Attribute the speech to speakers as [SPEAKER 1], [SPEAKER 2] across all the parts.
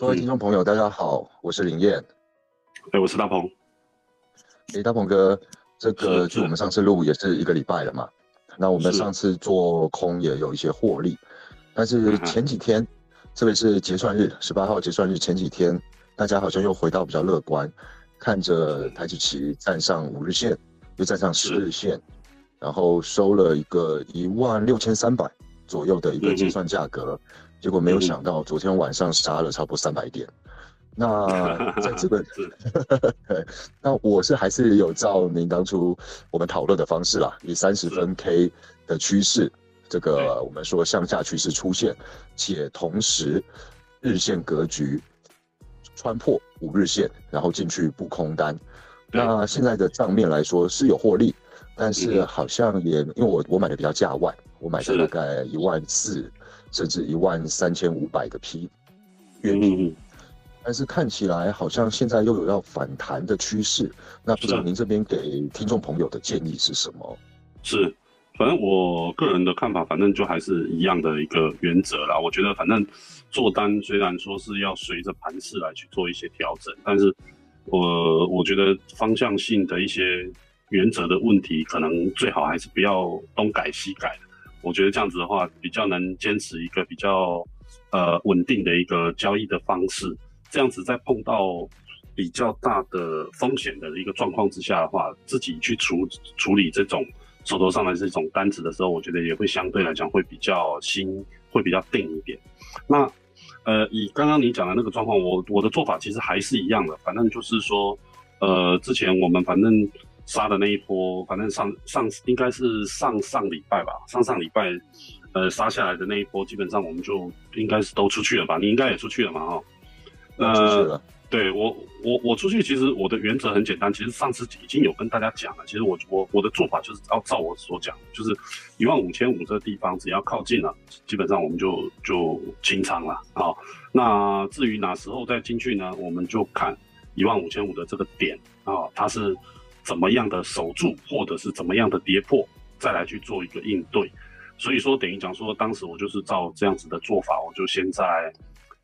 [SPEAKER 1] 各位听众朋友，大家好，我是林燕。
[SPEAKER 2] 哎，我是大鹏。
[SPEAKER 1] 哎，大鹏哥，这个距我们上次录也是一个礼拜了嘛。那我们上次做空也有一些获利，但是前几天，特别是结算日，十八号结算日前几天，大家好像又回到比较乐观，看着台积期站上五日线，又站上十日线，然后收了一个一万六千三百左右的一个结算价格。结果没有想到，昨天晚上杀了差不多三百点。那 在这个，那我是还是有照您当初我们讨论的方式啦，以三十分 K 的趋势，这个我们说向下趋势出现，且同时日线格局穿破五日线，然后进去布空单。那现在的账面来说是有获利，但是好像也因为我我买的比较价外，我买的大概一万四。甚至一万三千五百个 P，嗯，但是看起来好像现在又有要反弹的趋势，那不知道您这边给听众朋友的建议是什么？
[SPEAKER 2] 是，反正我个人的看法，反正就还是一样的一个原则啦。我觉得反正做单虽然说是要随着盘势来去做一些调整，但是我我觉得方向性的一些原则的问题，可能最好还是不要东改西改的。我觉得这样子的话，比较能坚持一个比较呃稳定的一个交易的方式。这样子在碰到比较大的风险的一个状况之下的话，自己去处处理这种手头上的这种单子的时候，我觉得也会相对来讲会比较心会比较定一点。那呃，以刚刚你讲的那个状况，我我的做法其实还是一样的，反正就是说，呃，之前我们反正。杀的那一波，反正上上应该是上上礼拜吧，上上礼拜，呃，杀下来的那一波，基本上我们就应该是都出去了吧？你应该也出去了嘛？哈，
[SPEAKER 1] 呃，
[SPEAKER 2] 对我我我出去，其实我的原则很简单，其实上次已经有跟大家讲了，其实我我我的做法就是要照我所讲，就是一万五千五这个地方，只要靠近了，基本上我们就就清仓了啊。那至于哪时候再进去呢？我们就看一万五千五的这个点啊，它是。怎么样的守住，或者是怎么样的跌破，再来去做一个应对。所以说，等于讲说，当时我就是照这样子的做法，我就先在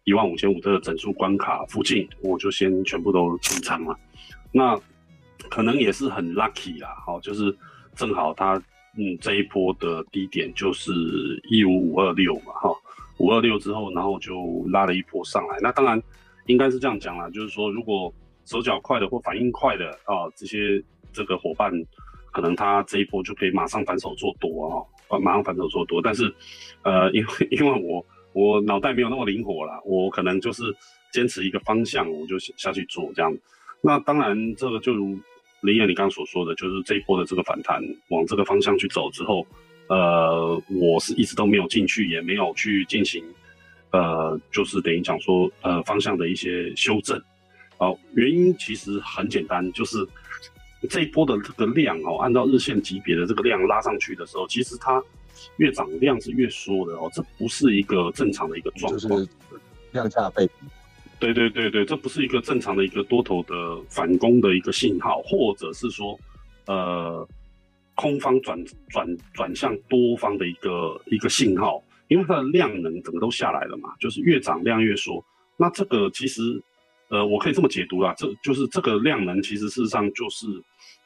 [SPEAKER 2] 一万五千五的整数关卡附近，我就先全部都清仓了。那可能也是很 lucky 啦，好，就是正好它嗯这一波的低点就是一五五二六嘛，哈，五二六之后，然后就拉了一波上来。那当然应该是这样讲啦，就是说如果。手脚快的或反应快的啊，这些这个伙伴，可能他这一波就可以马上反手做多啊，马上反手做多。但是，呃，因为因为我我脑袋没有那么灵活了，我可能就是坚持一个方向，我就下去做这样。那当然，这个就如林燕你刚刚所说的，就是这一波的这个反弹往这个方向去走之后，呃，我是一直都没有进去，也没有去进行，呃，就是等于讲说呃方向的一些修正。好，原因其实很简单，就是这一波的这个量哦，按照日线级别的这个量拉上去的时候，其实它越涨量是越缩的哦，这不是一个正常的一个状况，
[SPEAKER 1] 量价背
[SPEAKER 2] 对对对对，这不是一个正常的一个多头的反攻的一个信号，或者是说，呃，空方转转转向多方的一个一个信号，因为它的量能整个都下来了嘛，就是越涨量越缩，那这个其实。呃，我可以这么解读啦，这就是这个量能，其实事实上就是，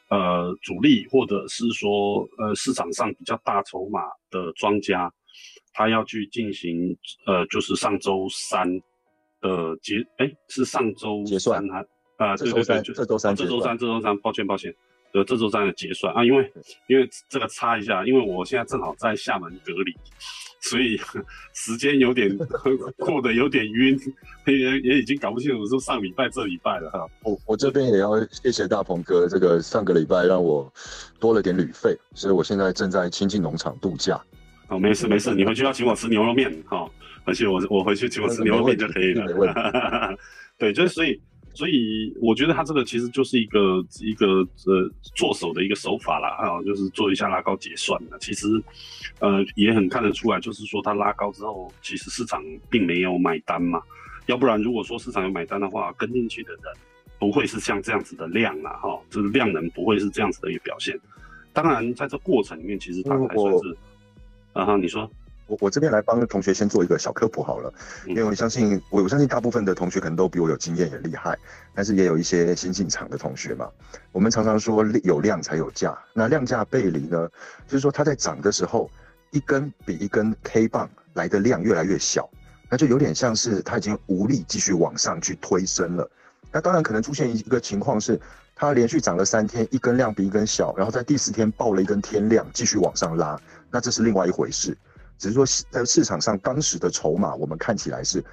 [SPEAKER 2] 呃，主力或者是说，呃，市场上比较大筹码的庄家，他要去进行，呃，就是上周三的结，哎，是上周
[SPEAKER 1] 结算
[SPEAKER 2] 还，啊，对对对，
[SPEAKER 1] 这周三，
[SPEAKER 2] 这周三，这周三，抱歉抱歉，呃，这周站的结算啊，因为因为这个插一下，因为我现在正好在厦门隔离。所以 时间有点 过得有点晕，也也已经搞不清楚是上礼拜这礼拜了哈。
[SPEAKER 1] 我我这边也要谢谢大鹏哥，这个上个礼拜让我多了点旅费，所以我现在正在亲近农场度假。
[SPEAKER 2] 哦，没事没事，你回去要请我吃牛肉面哈，回去我我回去请我吃牛肉面就可以了。对，就是所以。所以我觉得他这个其实就是一个一个呃做手的一个手法啦，还啊，就是做一下拉高结算的。其实，呃，也很看得出来，就是说他拉高之后，其实市场并没有买单嘛。要不然如果说市场有买单的话，跟进去的人不会是像这样子的量啦，哈，就是量能不会是这样子的一个表现。当然，在这过程里面，其实它还算是，啊哈，你说。
[SPEAKER 1] 我我这边来帮同学先做一个小科普好了，因为我相信我我相信大部分的同学可能都比我有经验也厉害，但是也有一些新进场的同学嘛。我们常常说有量才有价，那量价背离呢，就是说它在涨的时候，一根比一根 K 棒来的量越来越小，那就有点像是它已经无力继续往上去推升了。那当然可能出现一个情况是，它连续涨了三天，一根量比一根小，然后在第四天爆了一根天量，继续往上拉，那这是另外一回事。只是说，在市场上当时的筹码，我们看起来是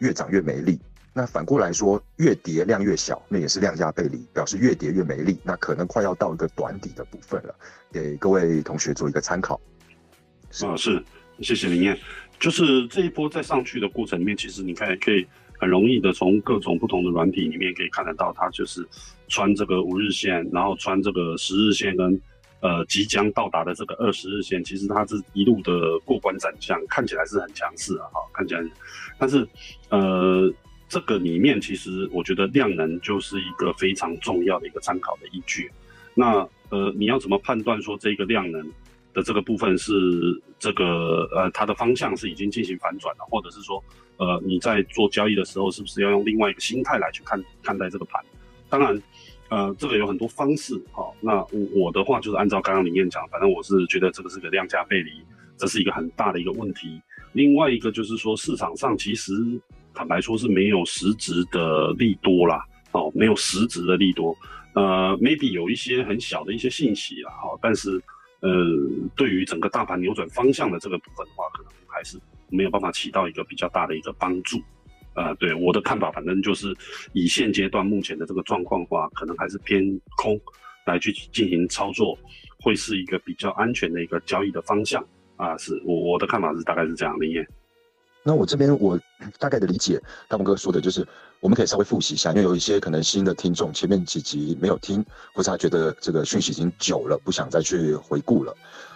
[SPEAKER 1] 越涨越没力。那反过来说，越跌量越小，那也是量价背离，表示越跌越没力。那可能快要到一个短底的部分了，给各位同学做一个参考。
[SPEAKER 2] 啊，是，谢谢林燕。就是这一波在上去的过程里面，其实你看可以很容易的从各种不同的软体里面可以看得到，它就是穿这个五日线，然后穿这个十日线跟。呃，即将到达的这个二十日线，其实它是一路的过关斩将，看起来是很强势啊，哈，看起来。但是，呃，这个里面其实我觉得量能就是一个非常重要的一个参考的依据。那呃，你要怎么判断说这个量能的这个部分是这个呃它的方向是已经进行反转了，或者是说呃你在做交易的时候是不是要用另外一个心态来去看看待这个盘？当然。呃，这个有很多方式，好，那我我的话就是按照刚刚林燕讲，反正我是觉得这个是个量价背离，这是一个很大的一个问题。另外一个就是说，市场上其实坦白说是没有实质的利多啦，哦，没有实质的利多，呃，maybe 有一些很小的一些信息啦，好，但是呃，对于整个大盘扭转方向的这个部分的话，可能还是没有办法起到一个比较大的一个帮助。呃，对我的看法，反正就是以现阶段目前的这个状况的话，可能还是偏空来去进行操作，会是一个比较安全的一个交易的方向啊。是我我的看法是大概是这样，林燕。
[SPEAKER 1] 那我这边我大概的理解，大鹏哥说的就是，我们可以稍微复习一下，因为有一些可能新的听众前面几集没有听，或者他觉得这个讯息已经久了，不想再去回顾了。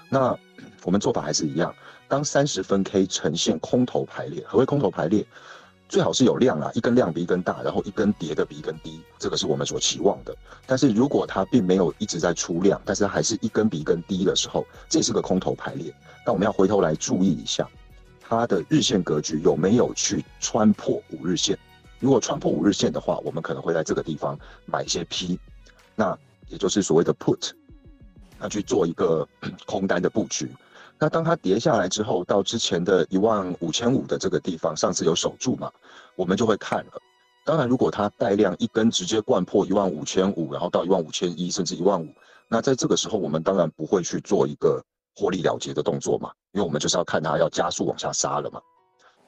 [SPEAKER 1] 那我们做法还是一样，当三十分 K 呈现空头排列，何谓空头排列？最好是有量啊，一根量比一根大，然后一根叠的比一根低，这个是我们所期望的。但是如果它并没有一直在出量，但是它还是一根比一根低的时候，这是个空头排列。那我们要回头来注意一下，它的日线格局有没有去穿破五日线？如果穿破五日线的话，我们可能会在这个地方买一些 P，那也就是所谓的 Put，那去做一个空单的布局。那当它跌下来之后，到之前的一万五千五的这个地方，上次有守住嘛，我们就会看了。当然，如果它带量一根直接灌破一万五千五，然后到一万五千一，甚至一万五，那在这个时候，我们当然不会去做一个获利了结的动作嘛，因为我们就是要看它要加速往下杀了嘛。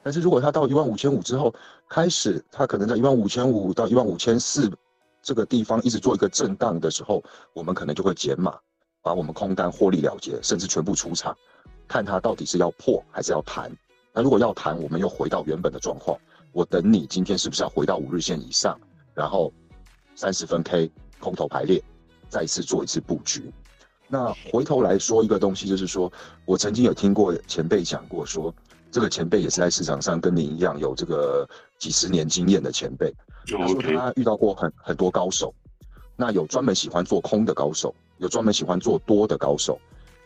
[SPEAKER 1] 但是如果它到一万五千五之后，开始它可能在一万五千五到一万五千四这个地方一直做一个震荡的时候，我们可能就会减码，把我们空单获利了结，甚至全部出场。看它到底是要破还是要弹，那如果要弹，我们又回到原本的状况。我等你今天是不是要回到五日线以上，然后三十分 K 空头排列，再次做一次布局。那回头来说一个东西，就是说我曾经有听过前辈讲过，说这个前辈也是在市场上跟您一样有这个几十年经验的前辈，他说他遇到过很很多高手，那有专门喜欢做空的高手，有专门喜欢做多的高手，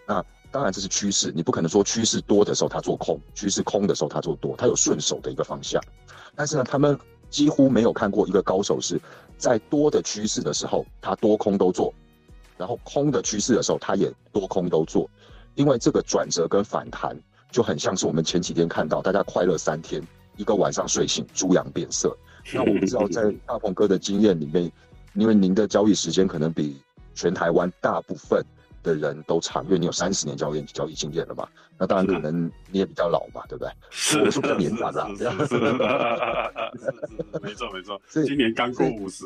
[SPEAKER 1] 那。当然这是趋势，你不可能说趋势多的时候他做空，趋势空的时候他做多，他有顺手的一个方向。但是呢，他们几乎没有看过一个高手是在多的趋势的时候他多空都做，然后空的趋势的时候他也多空都做，因为这个转折跟反弹就很像是我们前几天看到大家快乐三天，一个晚上睡醒猪羊变色。那我不知道在大鹏哥的经验里面，因为您的交易时间可能比全台湾大部分。的人都长，因为你有三十年交易交易经验了嘛，那当然可能你也比较老嘛，对不对？
[SPEAKER 2] 是，
[SPEAKER 1] 我是比较年长
[SPEAKER 2] 的，没错没错，今年刚过五十。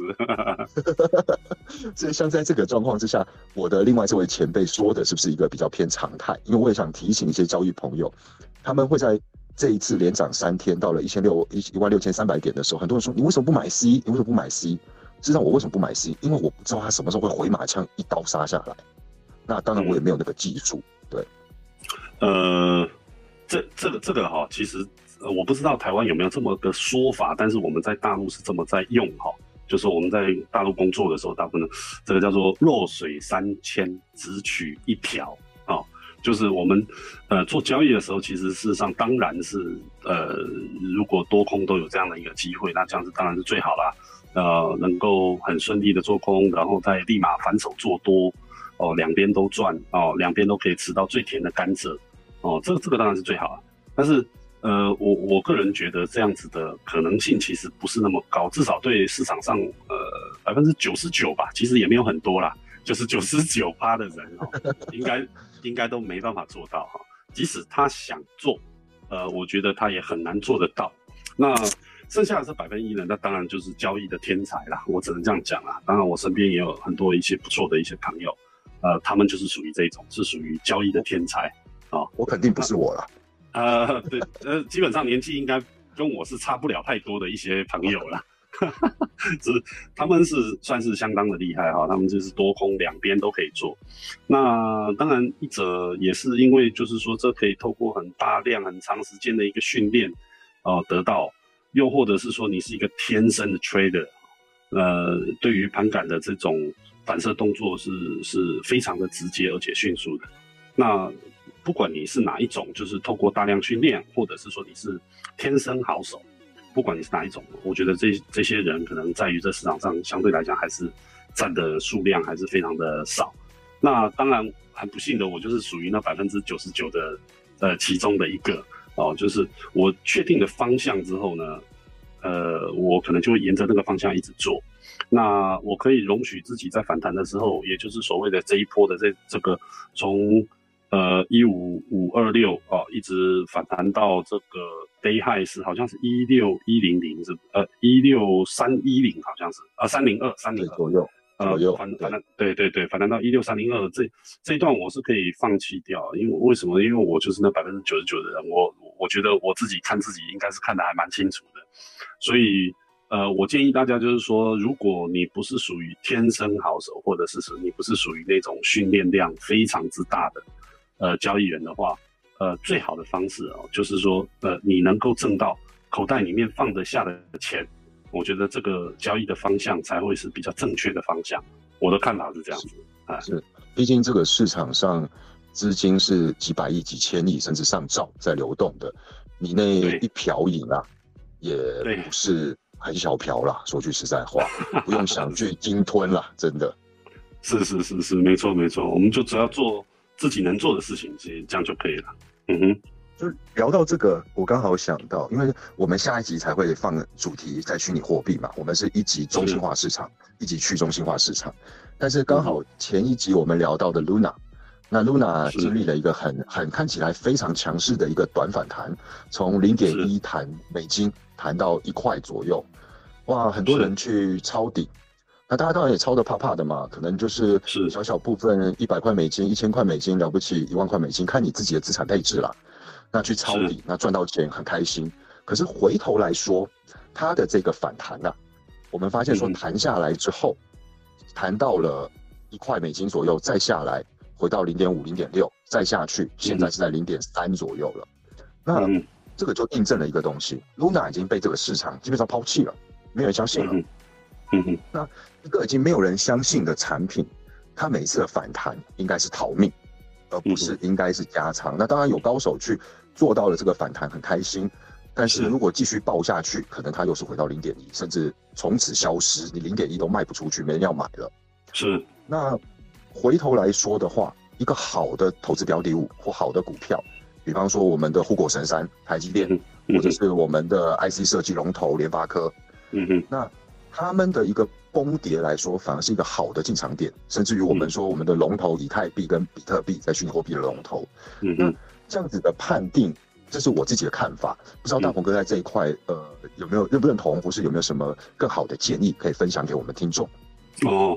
[SPEAKER 1] 所以像在这个状况之下，我的另外这位前辈说的是不是一个比较偏常态？因为我也想提醒一些交易朋友，他们会在这一次连涨三天，到了一千六一一万六千三百点的时候，很多人说你为什么不买 C？你为什么不买 C？实际上我为什么不买 C？因为我不知道他什么时候会回马枪一刀杀下来。那当然，我也没有那个技术。对，
[SPEAKER 2] 呃，这这个这个哈，其实我不知道台湾有没有这么个说法，但是我们在大陆是这么在用哈，就是我们在大陆工作的时候，大部分这个叫做弱水三千，只取一瓢啊。就是我们呃做交易的时候，其实事实上当然是呃，如果多空都有这样的一个机会，那这样子当然是最好啦。呃，能够很顺利的做空，然后再立马反手做多，哦，两边都赚，哦，两边都可以吃到最甜的甘蔗，哦，这这个当然是最好啊。但是呃，我我个人觉得这样子的可能性其实不是那么高，至少对市场上呃百分之九十九吧，其实也没有很多啦，就是九十九趴的人哦，应该。应该都没办法做到哈，即使他想做，呃，我觉得他也很难做得到。那剩下的这百分一呢？那当然就是交易的天才啦，我只能这样讲啦。当然，我身边也有很多一些不错的一些朋友，呃，他们就是属于这种，是属于交易的天才啊。
[SPEAKER 1] 我肯定不是我了。
[SPEAKER 2] 呃，对，呃，基本上年纪应该跟我是差不了太多的一些朋友了。哈哈，是他们是算是相当的厉害哈，他们就是多空两边都可以做。那当然一者也是因为就是说这可以透过很大量很长时间的一个训练哦得到，又或者是说你是一个天生的 trader，呃，对于盘感的这种反射动作是是非常的直接而且迅速的。那不管你是哪一种，就是透过大量训练，或者是说你是天生好手。不管你是哪一种，我觉得这这些人可能在于这市场上相对来讲还是占的数量还是非常的少。那当然很不幸的，我就是属于那百分之九十九的呃其中的一个哦，就是我确定的方向之后呢，呃，我可能就会沿着那个方向一直做。那我可以容许自己在反弹的时候，也就是所谓的这一波的这这个从呃一五五二六啊一直反弹到这个。Day High 是好像是一六一零零是呃一六三一零好像是呃三零二三零
[SPEAKER 1] 左右
[SPEAKER 2] 呃反反弹对对对反弹到一六三零二这这一段我是可以放弃掉，因为为什么？因为我就是那百分之九十九的人，我我觉得我自己看自己应该是看得还蛮清楚的，所以呃我建议大家就是说，如果你不是属于天生好手，或者是说你不是属于那种训练量非常之大的呃交易员的话。呃，最好的方式哦，就是说，呃，你能够挣到口袋里面放得下的钱，我觉得这个交易的方向才会是比较正确的方向。我的看法是这样子啊，
[SPEAKER 1] 是，毕竟这个市场上资金是几百亿、几千亿甚至上兆在流动的，你那一瓢饮啊，也不是很小瓢啦。说句实在话，不用想去鲸吞啦，真的。
[SPEAKER 2] 是是是是，没错没错，我们就只要做。自己能做的事情，其实这样就可以了。嗯哼，
[SPEAKER 1] 就聊到这个，我刚好想到，因为我们下一集才会放主题在虚拟货币嘛，我们是一级中心化市场，一级去中心化市场。但是刚好前一集我们聊到的 Luna，那 Luna 经历了一个很很看起来非常强势的一个短反弹，从零点一弹美金弹到一块左右，哇，很多人去抄底。那大家当然也抄的怕怕的嘛，可能就是是小小部分一百块美金、一千块美金了不起，一万块美金，看你自己的资产配置了。那去抄底，那赚到钱很开心。可是回头来说，它的这个反弹啊，我们发现说弹下来之后，弹到了一块美金左右，再下来回到零点五、零点六，再下去，现在是在零点三左右了。那这个就印证了一个东西，Luna 已经被这个市场基本上抛弃了，没有人相信了。
[SPEAKER 2] 嗯哼，
[SPEAKER 1] 那一个已经没有人相信的产品，它每次的反弹应该是逃命，而不是应该是加仓。那当然有高手去做到了这个反弹，很开心。但是如果继续爆下去，可能它又是回到零点一，甚至从此消失，你零点一都卖不出去，没人要买了。
[SPEAKER 2] 是。
[SPEAKER 1] 那回头来说的话，一个好的投资标的物或好的股票，比方说我们的护国神山台积电，或者是我们的 IC 设计龙头联发科，
[SPEAKER 2] 嗯哼，
[SPEAKER 1] 那。他们的一个崩跌来说，反而是一个好的进场点，甚至于我们说我们的龙头以太币跟比特币在虚拟货币的龙头，
[SPEAKER 2] 嗯哼
[SPEAKER 1] 这样子的判定，这是我自己的看法，不知道大鹏哥在这一块，呃，有没有认不认同，或是有没有什么更好的建议可以分享给我们听众？
[SPEAKER 2] 哦，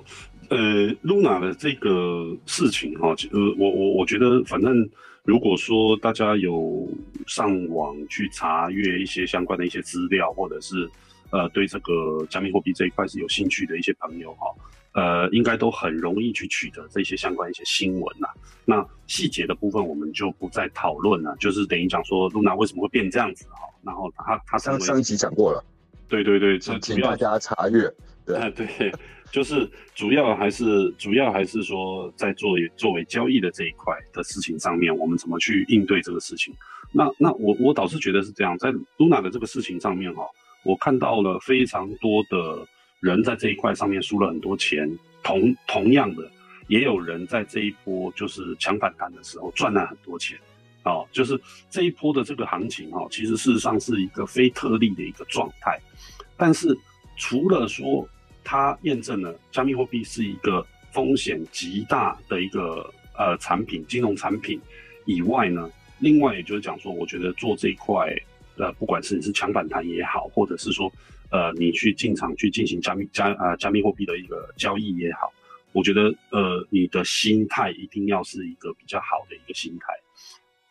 [SPEAKER 2] 呃，Luna 的这个事情哈，呃，我我我觉得，反正如果说大家有上网去查阅一些相关的一些资料，或者是。呃，对这个加密货币这一块是有兴趣的一些朋友哈，呃，应该都很容易去取得这些相关一些新闻呐。那细节的部分我们就不再讨论了，就是等于讲说露娜为什么会变这样子哈。然后他他
[SPEAKER 1] 上上一集讲过了，
[SPEAKER 2] 对对对，
[SPEAKER 1] 请大家查阅。
[SPEAKER 2] 对 对，就是主要还是主要还是说在作为作为交易的这一块的事情上面，我们怎么去应对这个事情？那那我我倒是觉得是这样，在 Luna 的这个事情上面哈，我看到了非常多的人在这一块上面输了很多钱，同同样的也有人在这一波就是强反弹的时候赚了很多钱。哦，就是这一波的这个行情哈，其实事实上是一个非特例的一个状态。但是除了说它验证了加密货币是一个风险极大的一个呃产品，金融产品以外呢，另外也就是讲说，我觉得做这一块，呃，不管是你是强反弹也好，或者是说呃你去进场去进行加密加呃加密货币的一个交易也好，我觉得呃你的心态一定要是一个比较好的一个心态。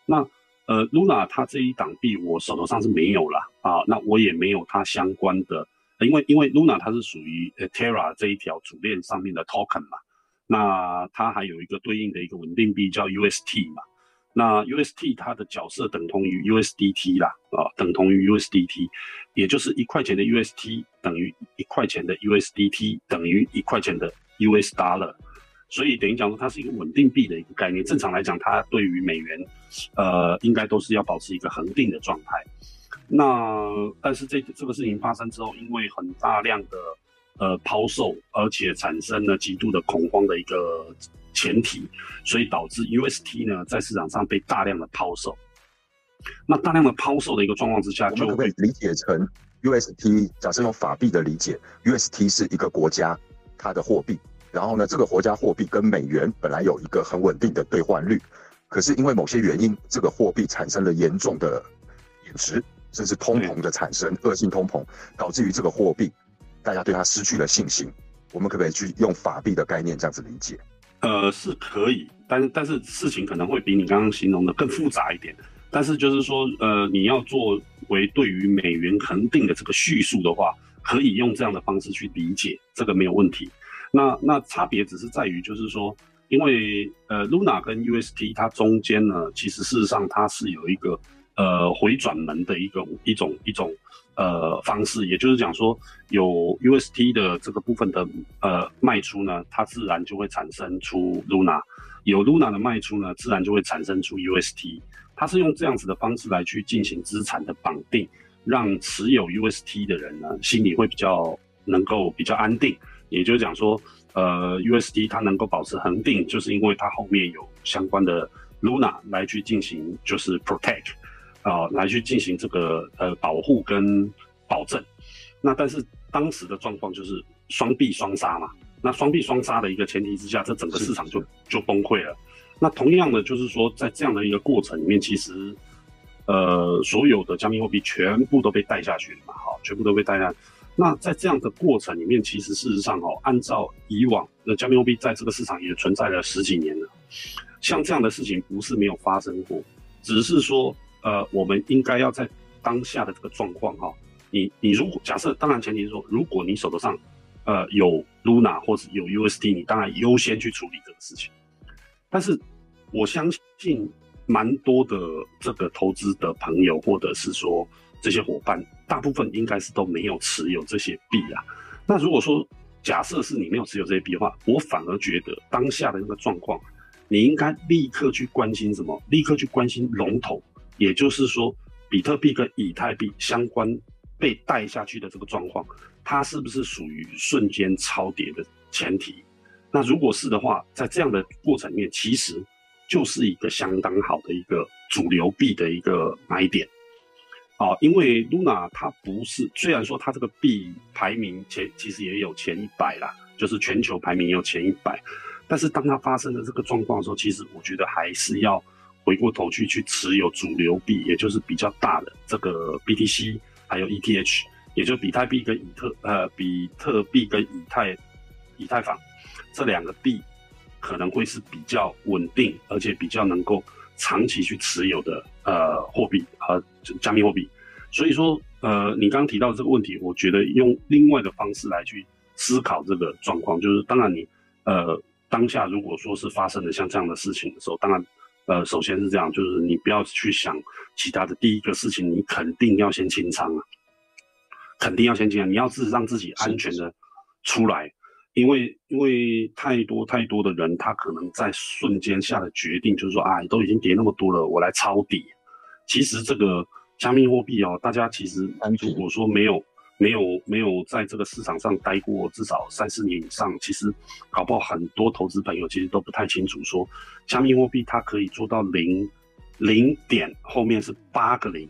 [SPEAKER 2] 那呃，Luna 它这一档币我手头上是没有了啊，那我也没有它相关的，因为因为 Luna 它是属于 Terra 这一条主链上面的 token 嘛，那它还有一个对应的一个稳定币叫 UST 嘛，那 UST 它的角色等同于 USDT 啦，啊，等同于 USDT，也就是一块钱的 UST 等于一块钱的 USDT 等于一块钱的 US Dollar。所以等于讲说，它是一个稳定币的一个概念。正常来讲，它对于美元，呃，应该都是要保持一个恒定的状态。那但是这这个事情发生之后，因为很大量的呃抛售，而且产生了极度的恐慌的一个前提，所以导致 UST 呢在市场上被大量的抛售。那大量的抛售的一个状况之下，就
[SPEAKER 1] 可不可以理解成 UST？假设用法币的理解，UST 是一个国家它的货币。然后呢，这个国家货币跟美元本来有一个很稳定的兑换率，可是因为某些原因，这个货币产生了严重的贬值，甚至通膨的产生，恶性通膨，导致于这个货币大家对它失去了信心。我们可不可以去用法币的概念这样子理解？
[SPEAKER 2] 呃，是可以，但但是事情可能会比你刚刚形容的更复杂一点。但是就是说，呃，你要作为对于美元恒定的这个叙述的话，可以用这样的方式去理解，这个没有问题。那那差别只是在于，就是说，因为呃，Luna 跟 UST 它中间呢，其实事实上它是有一个呃回转门的一个一种一种呃方式，也就是讲说，有 UST 的这个部分的呃卖出呢，它自然就会产生出 Luna；有 Luna 的卖出呢，自然就会产生出 UST。它是用这样子的方式来去进行资产的绑定，让持有 UST 的人呢，心里会比较能够比较安定。也就是讲说，呃，USD 它能够保持恒定，就是因为它后面有相关的 Luna 来去进行，就是 protect，啊，来去进行这个呃保护跟保证。那但是当时的状况就是双币双杀嘛，那双币双杀的一个前提之下，这整个市场就就崩溃了。那同样的就是说，在这样的一个过程里面，其实呃所有的加密货币全部都被带下去了嘛，好，全部都被带下。那在这样的过程里面，其实事实上哦，按照以往那加密货币在这个市场也存在了十几年了，像这样的事情不是没有发生过，只是说呃，我们应该要在当下的这个状况哈，你你如果假设，当然前提是说，如果你手头上呃有 Luna 或者有 UST，你当然优先去处理这个事情。但是我相信蛮多的这个投资的朋友，或者是说。这些伙伴大部分应该是都没有持有这些币啊。那如果说假设是你没有持有这些币的话，我反而觉得当下的那个状况，你应该立刻去关心什么？立刻去关心龙头，也就是说，比特币跟以太币相关被带下去的这个状况，它是不是属于瞬间超跌的前提？那如果是的话，在这样的过程里面，其实就是一个相当好的一个主流币的一个买点。啊，因为 Luna 它不是，虽然说它这个币排名前其实也有前一百啦，就是全球排名有前一百，但是当它发生的这个状况的时候，其实我觉得还是要回过头去去持有主流币，也就是比较大的这个 BTC，还有 ETH，也就比特币跟以特呃比特币跟以太以太坊这两个币，可能会是比较稳定，而且比较能够。长期去持有的呃货币和加密货币，所以说呃你刚刚提到这个问题，我觉得用另外的方式来去思考这个状况，就是当然你呃当下如果说是发生了像这样的事情的时候，当然呃首先是这样，就是你不要去想其他的，第一个事情你肯定要先清仓啊，肯定要先清仓，你要自让自己安全的出来，因为因为太多太多的人，他可能在瞬间下的决定就是说啊，都已经跌那么多了，我来抄底。其实这个加密货币哦，大家其实如果说没有没有没有在这个市场上待过至少三四年以上，其实搞不好很多投资朋友其实都不太清楚，说加密货币它可以做到零零点后面是八个零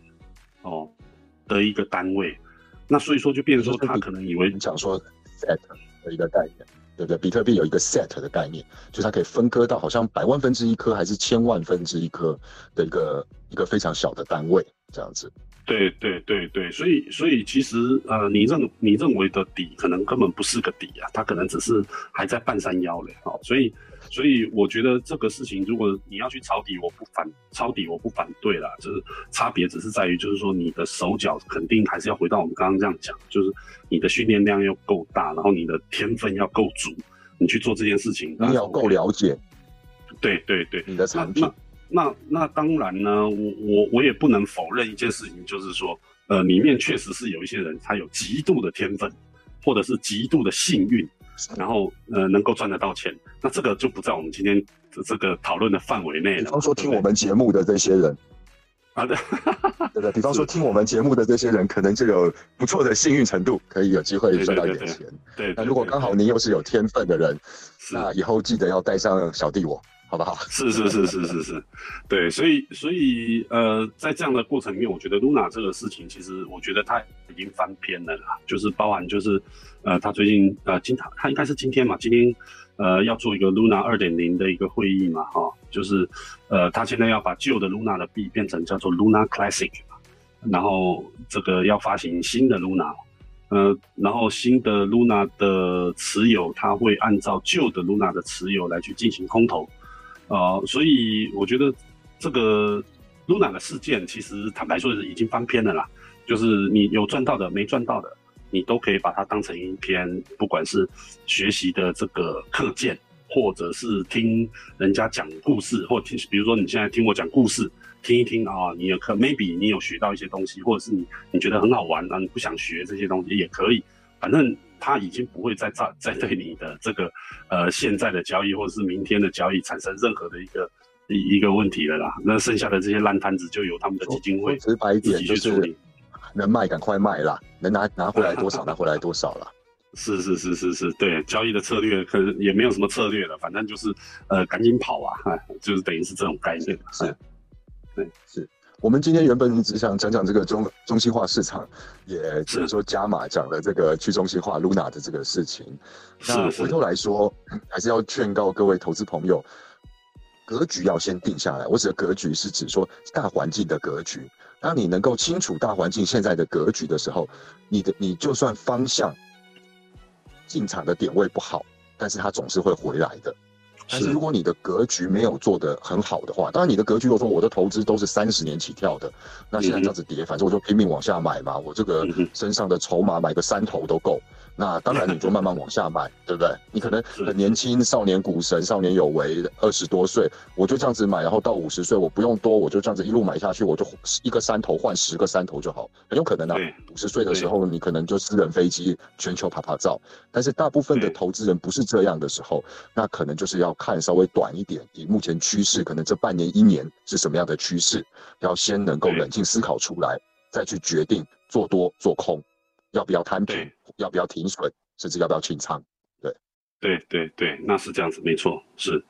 [SPEAKER 2] 哦的一个单位。那所以说，就变成说，他可能以为
[SPEAKER 1] 你讲说 set 的一个概念，对不对？比特币有一个 set 的概念，就是它可以分割到好像百万分之一颗还是千万分之一颗的一个一个非常小的单位这样子。
[SPEAKER 2] 对对对对，所以所以其实呃，你认你认为的底，可能根本不是个底啊，它可能只是还在半山腰嘞，哦，所以。所以我觉得这个事情，如果你要去抄底，我不反抄底，我不反对啦。就是差别只是在于，就是说你的手脚肯定还是要回到我们刚刚这样讲，就是你的训练量要够大，然后你的天分要够足，你去做这件事情，
[SPEAKER 1] 你要够了解。
[SPEAKER 2] 对对对，
[SPEAKER 1] 你的产品。
[SPEAKER 2] 那那那当然呢，我我我也不能否认一件事情，就是说，呃，里面确实是有一些人他有极度的天分，或者是极度的幸运。然后呃，能够赚得到钱，那这个就不在我们今天这个讨论的范围内了。比
[SPEAKER 1] 方说听我们节目的这些人，
[SPEAKER 2] 啊对，
[SPEAKER 1] 对对，比方说听我们节目的这些人，可能就有不错的幸运程度，可以有机会赚到一点钱。
[SPEAKER 2] 对，
[SPEAKER 1] 那如果刚好您又是有天分的人，那以后记得要带上小弟我。好不好？
[SPEAKER 2] 是是是是是是，对，所以所以呃，在这样的过程里面，我觉得 Luna 这个事情，其实我觉得它已经翻篇了啦，就是包含就是呃，他最近呃今他他应该是今天嘛，今天呃要做一个 Luna 二点零的一个会议嘛，哈，就是呃他现在要把旧的 Luna 的币变成叫做 Luna Classic，然后这个要发行新的 Luna，呃，然后新的 Luna 的持有，他会按照旧的 Luna 的持有来去进行空投。呃，所以我觉得这个 Luna 的事件，其实坦白说是已经翻篇了啦。就是你有赚到的，没赚到的，你都可以把它当成一篇，不管是学习的这个课件，或者是听人家讲故事，或听，比如说你现在听我讲故事，听一听啊，你有可 maybe 你有学到一些东西，或者是你你觉得很好玩啊，你不想学这些东西也可以，反正。它已经不会再再 再对你的这个呃现在的交易或者是明天的交易产生任何的一个一一个问题了啦。那剩下的这些烂摊子就由他们的基金会
[SPEAKER 1] 直白一点
[SPEAKER 2] 去处理，
[SPEAKER 1] 能卖赶快卖啦，能拿拿回来多少拿回来多少啦。
[SPEAKER 2] 是是是是是，对交易的策略可能也没有什么策略了，反正就是呃赶紧跑啊，就是等于是这种概念。
[SPEAKER 1] 是，对是。我们今天原本只想讲讲这个中中心化市场，也就是说加码讲了这个去中心化 Luna 的这个事情。那回头来说，还是要劝告各位投资朋友，格局要先定下来。我指的格局是指说大环境的格局。当你能够清楚大环境现在的格局的时候，你的你就算方向进场的点位不好，但是它总是会回来的。但是如果你的格局没有做得很好的话，当然你的格局如果说我的投资都是三十年起跳的，那现在这样子跌，反正我就拼命往下买嘛，我这个身上的筹码买个三头都够。那当然，你就慢慢往下买，对不对？你可能很年轻，少年股神，少年有为，二十多岁，我就这样子买，然后到五十岁，我不用多，我就这样子一路买下去，我就一个山头换十个山头就好，很有可能啊。五十岁的时候，你可能就私人飞机全球爬爬照。但是大部分的投资人不是这样的时候，那可能就是要看稍微短一点，以目前趋势，可能这半年一年是什么样的趋势，要先能够冷静思考出来，再去决定做多做空。要不要摊平？要不要停损？甚至要不要清仓？对，
[SPEAKER 2] 对，对，对，那是这样子，没错，是。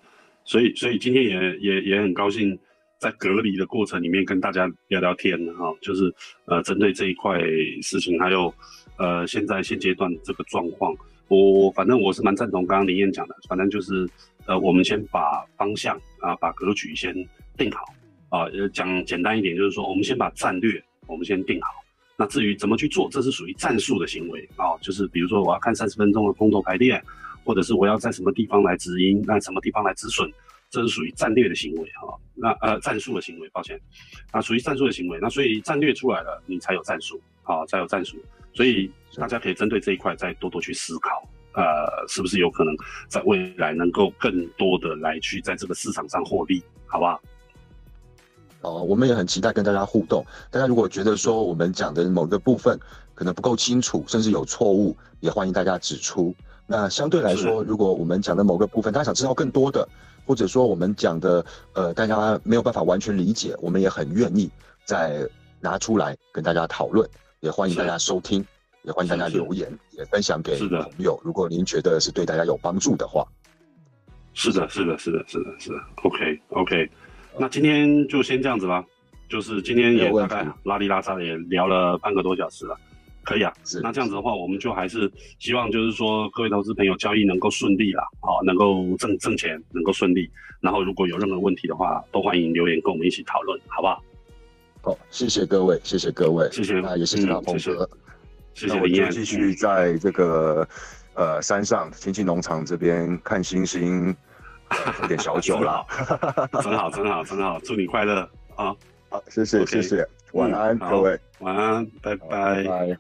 [SPEAKER 2] 所以，所以今天也也也很高兴，在隔离的过程里面跟大家聊聊天哈，就是呃，针对这一块事情，还有呃，现在现阶段这个状况，我反正我是蛮赞同刚刚林燕讲的，反正就是呃，我们先把方向啊，把格局先定好啊，讲简单一点，就是说，我们先把战略我们先定好。那至于怎么去做，这是属于战术的行为啊，就是比如说我要看三十分钟的空头排列，或者是我要在什么地方来止盈，那什么地方来止损，这是属于战略的行为哈。那呃战术的行为，抱歉，啊属于战术的行为。那所以战略出来了，你才有战术啊，才有战术。所以大家可以针对这一块再多多去思考，呃，是不是有可能在未来能够更多的来去在这个市场上获利，好不好？
[SPEAKER 1] 哦，我们也很期待跟大家互动。大家如果觉得说我们讲的某个部分可能不够清楚，甚至有错误，也欢迎大家指出。那相对来说，如果我们讲的某个部分，大家想知道更多的，或者说我们讲的呃大家没有办法完全理解，我们也很愿意再拿出来跟大家讨论，也欢迎大家收听，也欢迎大家留言，也分享给朋友。如果您觉得是对大家有帮助的话，
[SPEAKER 2] 是的，是的，是的，是的，是的。OK，OK，那今天就先这样子吧。就是今天也大概拉里拉扎也聊了半个多小时了，可以啊。
[SPEAKER 1] 是。
[SPEAKER 2] 那这样子的话，我们就还是希望就是说各位投资朋友交易能够顺利啦，好，能够挣挣钱，能够顺利。然后如果有任何问题的话，都欢迎留言跟我们一起讨论，好不好？
[SPEAKER 1] 好，谢谢各位，谢谢各位，
[SPEAKER 2] 谢谢，
[SPEAKER 1] 那也谢谢大鹏哥，
[SPEAKER 2] 谢谢林燕。
[SPEAKER 1] 继续在这个呃山上亲戚农场这边看星星，喝点小酒了。
[SPEAKER 2] 真好，真好，真好，祝你快乐啊！
[SPEAKER 1] 好谢谢谢谢，晚安各位，
[SPEAKER 2] 晚安，拜拜。